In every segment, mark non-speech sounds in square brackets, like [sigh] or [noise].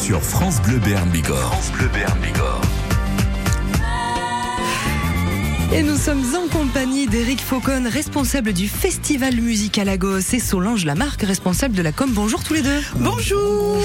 sur France Bleu Béarn Bigorre. France Bleu Béarn Bigorre. Et nous sommes en compagnie d'Éric Faucon, responsable du Festival Musique à Lagos, et Solange Lamarque, responsable de la com. Bonjour tous les deux. Bonjour.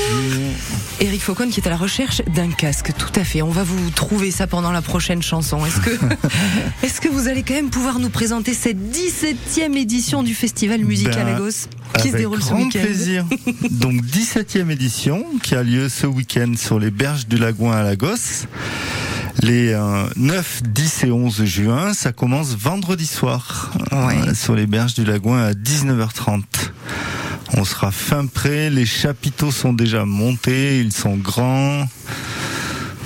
Éric Faucon qui est à la recherche d'un casque, tout à fait. On va vous trouver ça pendant la prochaine chanson. Est-ce que, [laughs] est-ce que vous allez quand même pouvoir nous présenter cette 17e édition du Festival Musique à Ben, Lagos qui se Avec déroule ce grand week-end plaisir. [laughs] Donc 17e édition qui a lieu ce week-end sur les berges du Lagouin à Lagos. Les euh, 9, 10 et 11 juin, ça commence vendredi soir Ouais. euh, sur les berges du Lagouin à 19h30. On sera fin prêt, les chapiteaux sont déjà montés, ils sont grands.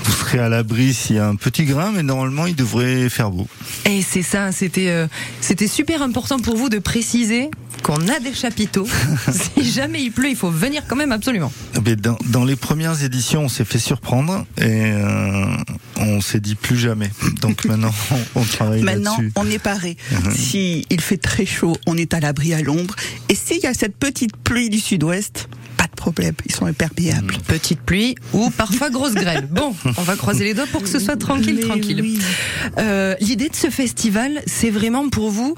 Vous serez à l'abri s'il y a un petit grain, mais normalement il devrait faire beau. Et c'est ça, c'était euh, c'était super important pour vous de préciser qu'on a des chapiteaux. [laughs] si jamais il pleut, il faut venir quand même absolument. Mais dans, dans les premières éditions, on s'est fait surprendre et euh, on s'est dit plus jamais. Donc maintenant, [laughs] on, on travaille Maintenant, là-dessus. on est paré. Mhm. Si il fait très chaud, on est à l'abri à l'ombre. Et s'il y a cette petite pluie du sud-ouest, problème, ils sont imperméables. Petite pluie ou parfois grosse grêle. [laughs] Bon, on va croiser les doigts pour que ce soit tranquille, Mais tranquille. oui. Euh, l'idée de ce festival, c'est vraiment pour vous,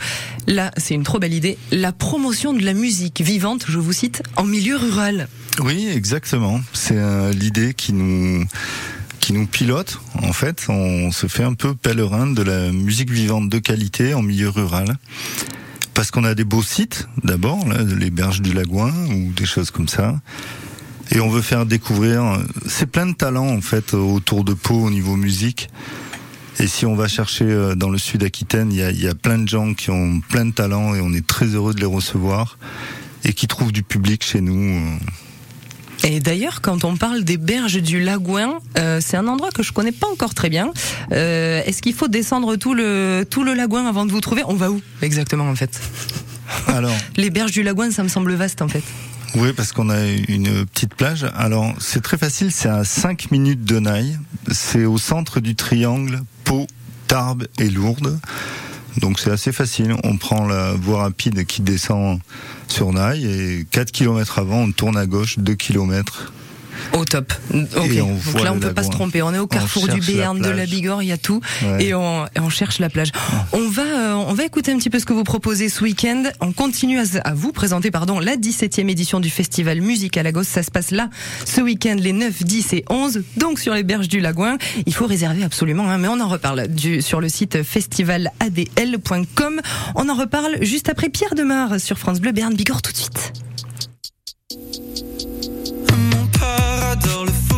là, c'est une trop belle idée, la promotion de la musique vivante, je vous cite, en milieu rural. Oui, exactement. C'est euh, l'idée qui nous qui nous pilote. En fait, on se fait un peu pèlerin de la musique vivante de qualité en milieu rural. Parce qu'on a des beaux sites, d'abord, les berges du Lagouin ou des choses comme ça. Et on veut faire découvrir. euh, C'est plein de talents en fait autour de Pau au niveau musique. Et si on va chercher euh, dans le sud Aquitaine, il y a, y a plein de gens qui ont plein de talents et on est très heureux de les recevoir et qui trouvent du public chez nous. Et d'ailleurs, quand on parle des berges du Lagouin, euh, c'est un endroit que je connais pas encore très bien. Euh, Est-ce qu'il faut descendre tout le tout le Lagouin avant de vous trouver? On va où exactement en fait? Alors, [laughs] Les berges du Lagouin, ça me semble vaste en fait. oui, parce qu'on a une petite plage. Alors, c'est très facile, c'est à 5 minutes de Naï. C'est au centre du triangle Pau, Tarbes et Lourdes. Donc c'est assez facile. On prend la voie rapide qui descend sur Naï et 4 km avant, on tourne à gauche 2 km. Au top. Donc là, on le peut pas se tromper. On est au carrefour du Béarn, de la. Bigorre, il y a tout, Ouais. et on, et on cherche la plage. On va, euh, on va écouter un petit peu ce que vous proposez ce week-end. On continue à, à vous présenter, pardon, la 17e édition du festival Musique à Lagos. Ça se passe là ce week-end, les 9, 10 et 11, donc sur les berges du Lagouin. Il faut réserver absolument, hein, mais on en reparle du, sur le site festivaladl.com. On en reparle juste après Pierre Demar sur France Bleu Béarn Bigorre tout de suite. Foot,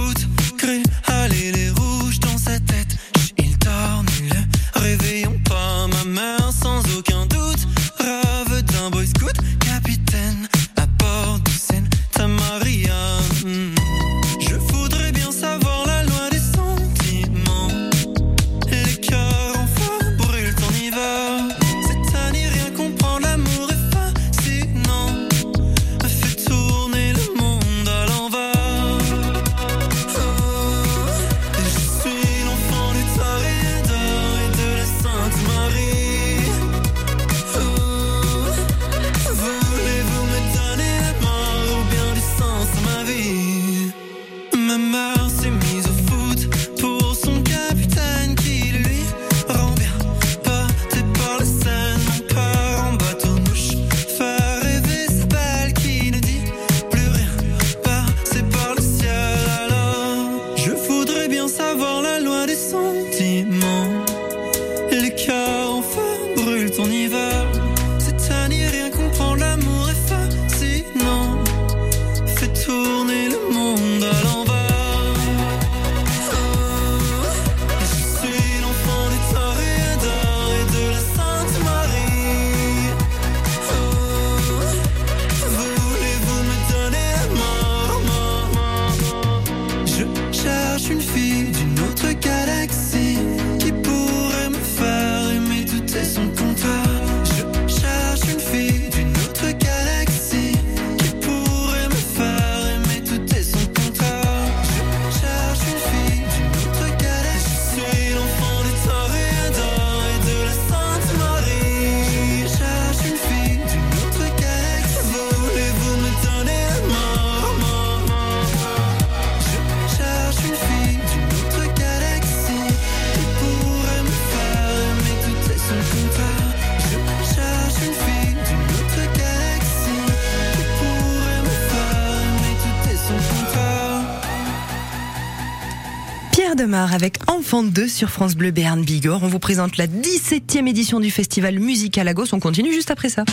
Avec Enfant 2 sur France Bleu Béarn Bigorre. On vous présente la 17e édition du festival Musical Lagos. On continue juste après ça.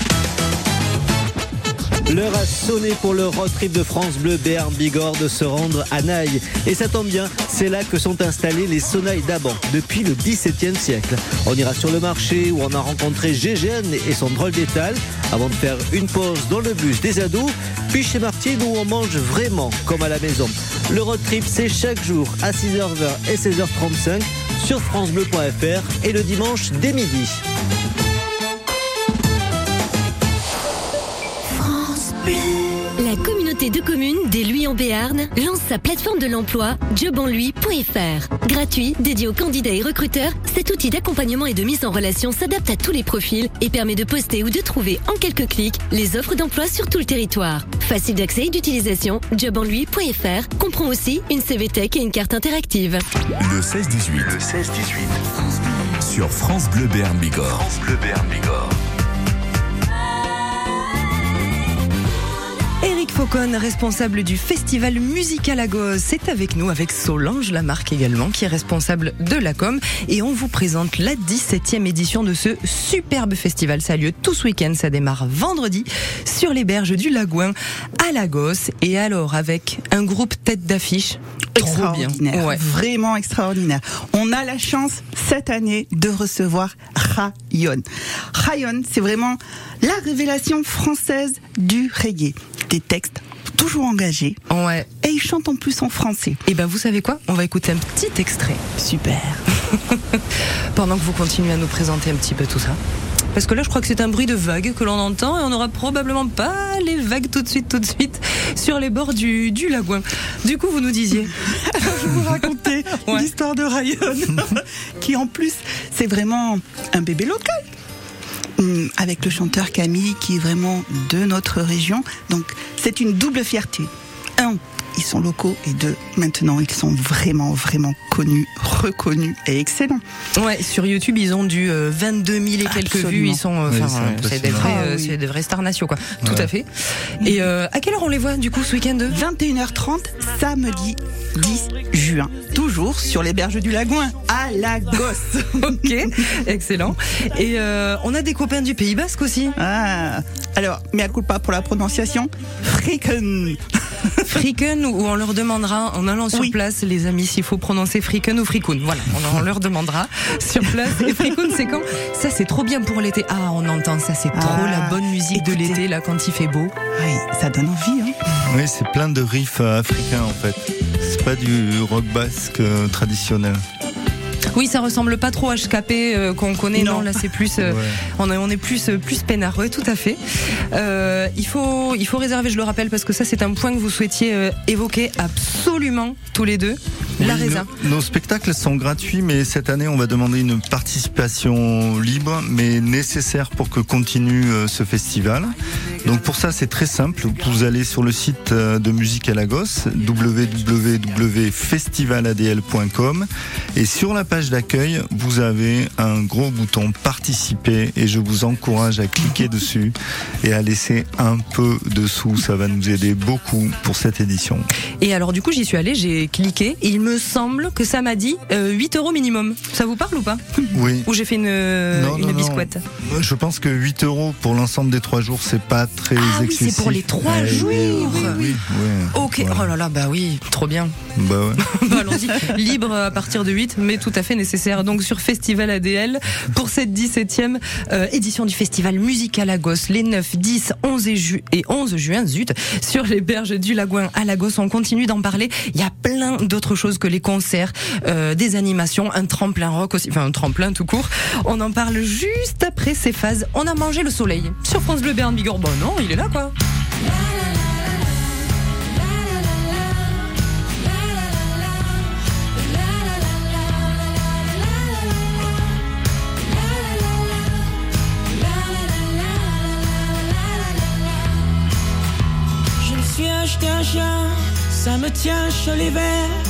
L'heure a sonné pour le road trip de France Bleu Béarn Bigorre de se rendre à Naï. Et ça tombe bien, c'est là que sont installés les Sonailles d'Aban depuis le XVIIe siècle. On ira sur le marché où on a rencontré Gégène et son drôle d'étal avant de faire une pause dans le bus des ados, puis chez Martine où on mange vraiment comme à la maison. Le road trip, c'est chaque jour à 6h20 et 16h35 sur FranceBleu.fr et le dimanche dès midi. Communauté de communes des Lui en Béarn lance sa plateforme de l'emploi jobonlui.fr. Gratuit, dédié aux candidats et recruteurs, cet outil d'accompagnement et de mise en relation s'adapte à tous les profils et permet de poster ou de trouver en quelques clics les offres d'emploi sur tout le territoire. Facile d'accès et d'utilisation, jobonlui.fr comprend aussi une CV Tech et une carte interactive. Le 16-18. Le 16-18. Sur France Bleu Béarn Bigorre. France Bleu Béarn Bigorre. Faucon, responsable du festival Musical Lagos, c'est avec nous, avec Solange Lamarque également, qui est responsable de la com. Et on vous présente la 17e édition de ce superbe festival. Ça a lieu tout ce week-end, ça démarre vendredi sur les berges du Lagouin à Lagos. Et alors, avec un groupe tête d'affiche. Extraordinaire, Ouais. vraiment extraordinaire. On a la chance cette année de recevoir Rayon. Rayon, c'est vraiment la révélation française du reggae. Des textes toujours engagés Ouais. et il chante en plus en français. Et ben vous savez quoi? On va écouter un petit extrait. Super. [laughs] pendant que vous continuez à nous présenter un petit peu tout ça. Parce que là, je crois que c'est un bruit de vagues que l'on entend et on n'aura probablement pas les vagues tout de suite, tout de suite sur les bords du, du Lagouin. Du coup, vous nous disiez. [laughs] je vous raconter Ouais. l'histoire de Rayon, [laughs] qui en plus, c'est vraiment un bébé local. Hum, Avec le chanteur Camille, qui est vraiment de notre région. Donc, c'est une double fierté. Un, ils sont locaux, et deux, maintenant, ils sont vraiment, vraiment connus, reconnus et excellents. Ouais, sur YouTube, ils ont du euh, 22 000 et quelques Absolument. vues. Ils sont, euh, Oui, c'est euh, des vrais, Ah euh, oui. c'est des vrais stars nationaux, quoi. Tout à fait. Et euh, à quelle heure on les voit, du coup, ce week-end? 21h30, samedi 10 juin. Toujours sur les berges du Lagouin, à Lagos. [laughs] Ok, excellent. Et euh, on a des copains du Pays Basque aussi. Ah, alors, mais à coup pas pour la prononciation, Friken. Friken ou on leur demandera en allant sur Oui. place, les amis, s'il faut prononcer Friken ou Frikoun. Voilà, on, on leur demandera sur place. Et Frikoun, c'est quand? Ça, c'est trop bien pour l'été. Ah, on entend ça, c'est trop Ah, la bonne musique de l'été, là, quand il fait beau. Oui, ça donne envie, hein. Oui, c'est plein de riffs euh, africains en fait. C'est pas du rock basque euh, traditionnel. Oui, ça ressemble pas trop à HKP euh, qu'on connaît. Non, Non. là, c'est plus, euh, Ouais. on, est, on est plus, euh, plus peinard. Oui, tout à fait. Euh, il faut, il faut réserver, je le rappelle, parce que ça, c'est un point que vous souhaitiez euh, évoquer absolument tous les deux. La Oui, nos spectacles sont gratuits, mais cette année, on va demander une participation libre, mais nécessaire pour que continue euh, ce festival. Donc pour ça, c'est très simple. Vous allez sur le site euh, de Musique à Lagos, www.festivaladl.com, et sur la page d'accueil, vous avez un gros bouton participer, et je vous encourage à cliquer dessus et à laisser un peu de sous. Ça va nous aider beaucoup pour cette édition. Et alors, du coup, j'y suis allée, j'ai cliqué. Et il me semble que ça m'a dit euh, 8 euros minimum. Ça vous parle ou pas Oui. Ou j'ai fait une, Non, une non, non. biscotte Je pense que 8 euros pour l'ensemble des 3 jours, c'est pas très Ah oui, c'est pour les trois Eh, jours. Oui, oui. Ok, Voilà. oh là là, bah oui, trop bien. Bah ouais. [laughs] Bah, Allons-y, libre à partir de 8, mais tout à fait nécessaire. Donc sur Festival ADL, pour cette 17e euh, édition du Festival Musical Lagos, les 9, 10, 11 et, ju- et 11 juin, zut, sur les berges du Lagouin à Lagos, on continue d'en parler. Il y a plein d'autres choses que les concerts, euh, des animations, un tremplin rock aussi, enfin un tremplin tout court. On en parle juste après ces phases. On a mangé le soleil sur France Bleu Béarn Bigorre. Bon non, il est là quoi. Je suis acheté un chien, ça me tient chaud l'hiver.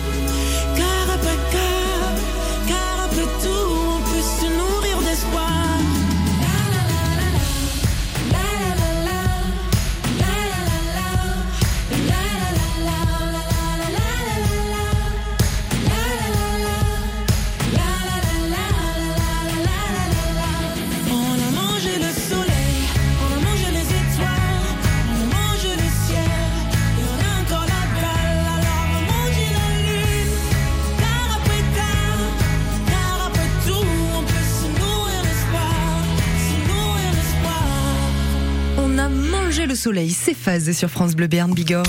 Soleil, c'est phase sur France Bleu Béarn Bigorre.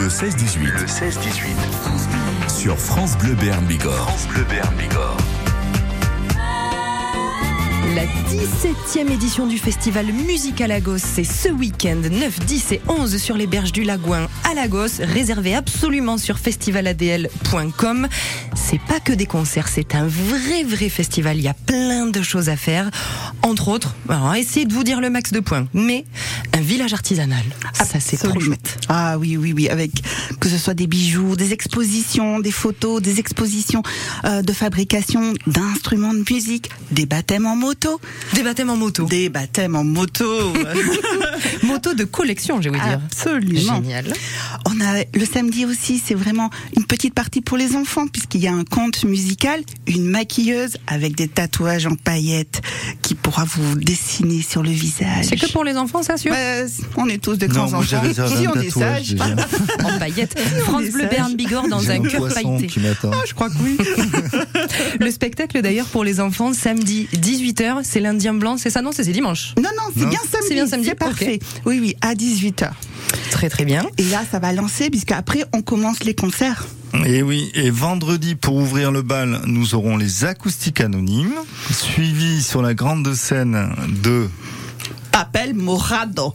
Le 16-18. Le 16-18. Sur France Bleu Béarn Bigorre. France Bleu Béarn Bigorre. La 17e édition du festival Musique à Lagos, c'est ce week-end, 9, 10 et 11 sur les berges du Lagouin à Lagos, réservé absolument sur festivaladl.com. C'est pas que des concerts, c'est un vrai, vrai festival. Il y a plein de choses à faire. Entre autres, alors essayez de vous dire le max de points, mais un village artisanal. Ça, c'est trop chouette. Ah oui, oui, oui, avec que ce soit des bijoux, des expositions, des photos, des expositions euh, de fabrication d'instruments de musique, des baptêmes en moto, Des baptêmes en moto. des baptêmes en moto. [laughs] motos de collection, j'ai envie de dire. Absolument. Génial. On a le samedi aussi, c'est vraiment une petite partie pour les enfants puisqu'il y a un conte musical, une maquilleuse avec des tatouages en paillettes qui pourra vous dessiner sur le visage. C'est que pour les enfants, ça, sûr Ouais, on est tous de grands Non, enfants. Si on est sage. déjà. [laughs] En paillettes. France Bleu. Béarn Bigorre dans un cœur pailleté. Ah, je crois que oui. [laughs] Le spectacle d'ailleurs pour les enfants samedi 18h, c'est l'Indien blanc, c'est ça non, c'est c'est dimanche. Non, non, c'est bien samedi. C'est bien samedi, C'est parfait. Oui, oui, à 18h. Très très bien. Et là, ça va lancer puisqu'après, on commence les concerts. Et oui, et vendredi, pour ouvrir le bal, nous aurons les acoustiques anonymes, suivis sur la grande scène de Papel Morado.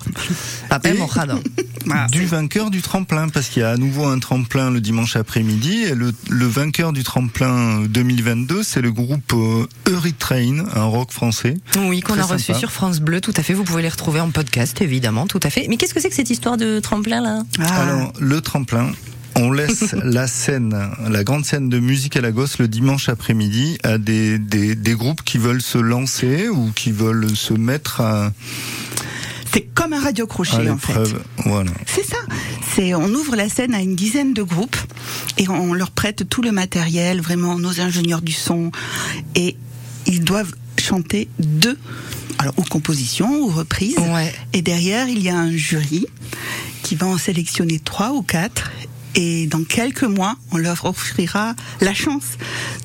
Papel Et- mojado. [laughs] Ah, du vainqueur du tremplin, parce qu'il y a à nouveau un tremplin le dimanche après-midi, et le, le vainqueur du tremplin 2022, c'est le groupe euh, Eurytrain, un rock français. Oui, qu'on a reçu sympa. sur France Bleu, tout à fait. Vous pouvez les retrouver en podcast, évidemment, tout à fait. Mais qu'est-ce que c'est que cette histoire de tremplin là? Ah, Alors, le tremplin, on laisse [laughs] la scène, la grande scène de musique à Lagos le dimanche après-midi à des, des, des groupes qui veulent se lancer ou qui veulent se mettre à, c'est comme un radio à crochet en fait. Voilà. C'est ça. C'est on ouvre la scène à une dizaine de groupes et on leur prête tout le matériel, vraiment nos ingénieurs du son et ils doivent chanter deux alors ou compositions ou reprises. Ouais. Et derrière, il y a un jury qui va en sélectionner trois ou quatre. Et dans quelques mois, on leur offrira la chance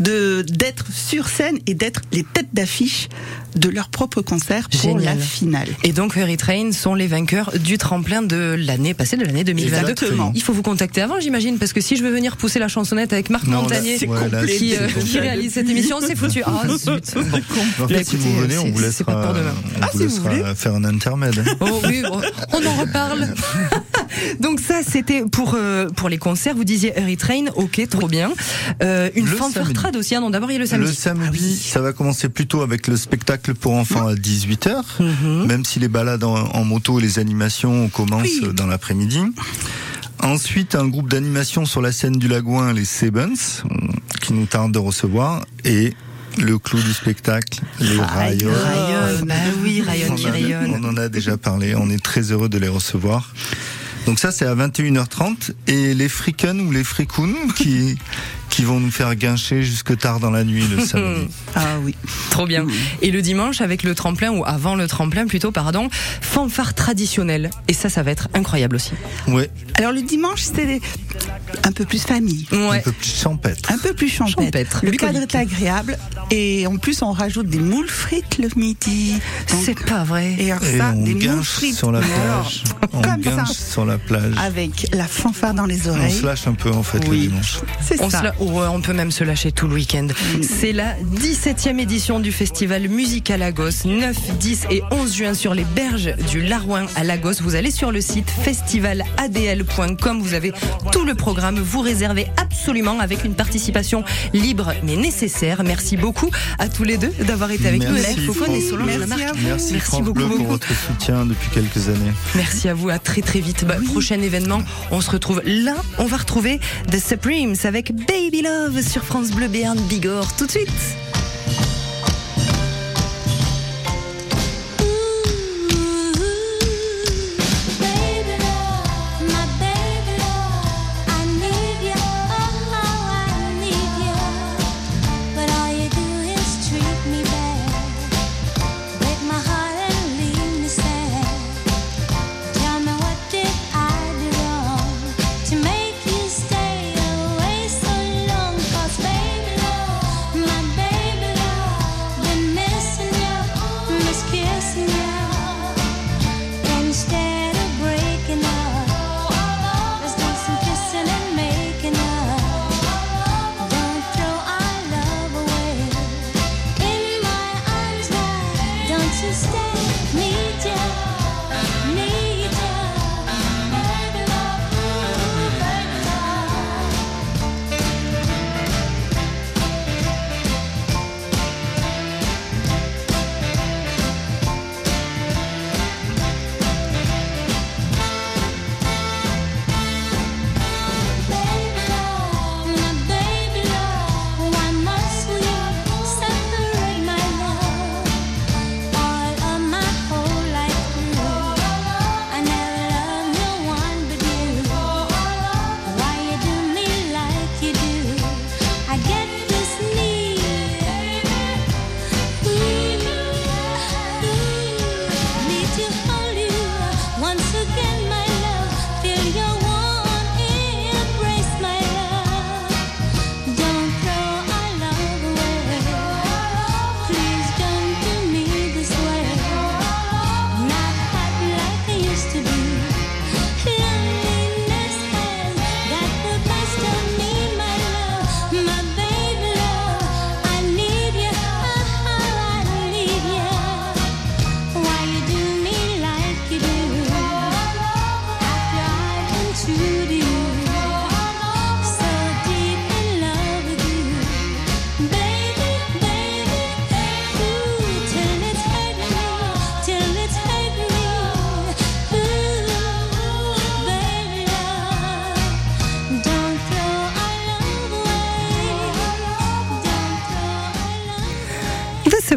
de d'être sur scène et d'être les têtes d'affiche de leur propre concert pour Génial. la finale. Et donc Train sont les vainqueurs du tremplin de l'année passée, de l'année 2022. Exactement. Il faut vous contacter avant, j'imagine, parce que si je veux venir pousser la chansonnette avec Marc Non, là, Montagnier, c'est Ouais, là, compliqué. qui, euh, qui réalise cette émission, c'est foutu. Ah [laughs] zut. Bon. En fait, si vous venez, on vous c'est pas laissera, pour demain. on Ah, vous si vous laissera faire un intermède. Oh oui, on en reparle. [laughs] Donc ça, c'était pour euh, pour les concerts. Vous disiez Harry Train, ok, trop bien. Euh, une fanfare trad aussi, hein, non D'abord il y a le samedi. Le samedi, ça va commencer plutôt avec le spectacle pour enfants à 18h, Mhm. même si les balades en, en moto et les animations commencent dans l'après-midi. Ensuite, un groupe d'animation sur la scène du Lagouin, les Sebens, qui nous tarde de recevoir. Et le clou du spectacle, les rayons. Rayonne, bah oui, rayonne On qui en a- rayonne. On en a déjà parlé, on est très heureux de les recevoir. Donc ça c'est à 21h30 et les Freaken ou les Freakoun qui qui vont nous faire guincher jusque tard dans la nuit le samedi. [laughs] Ah oui. Trop bien. Et le dimanche, avec le tremplin, ou avant le tremplin plutôt, pardon, fanfare traditionnelle. Et ça, ça va être incroyable aussi. Ouais, Alors le dimanche, c'est un peu plus famille. un Ouais. peu plus champêtre. Un peu plus champêtre. Champêtre, Le bucolique. cadre est agréable et en plus on rajoute des moules frites le midi. C'est pas vrai. et alors Et ça, on des moules frites. sur la mais alors, plage. On comme ça, sur la plage. avec la fanfare dans les On oreilles. se lâche un peu en fait le Oui. dimanche. C'est On, ça. se la- ouais, on peut même se lâcher tout le week-end. C'est la 17e édition du festival Musique à Lagos, 9, 10 et 11 juin sur les berges du Larouin à Lagos. Vous allez sur le site festivaladl.com, vous avez tout le programme, vous réservez absolument avec une participation libre mais nécessaire. Merci beaucoup à tous les deux d'avoir été avec nous. Merci, Hélène Faucon et Franck. Solange Merci Lamarque. à vous. Merci, Merci France beaucoup, Bleu beaucoup. pour votre soutien depuis quelques années. Merci à vous, à très très vite. Bah, Prochain événement, on se retrouve là. On va retrouver The Supremes avec Baby Love sur France Bleu Béarn Bigorre tout de suite.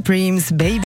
Supremes, Baby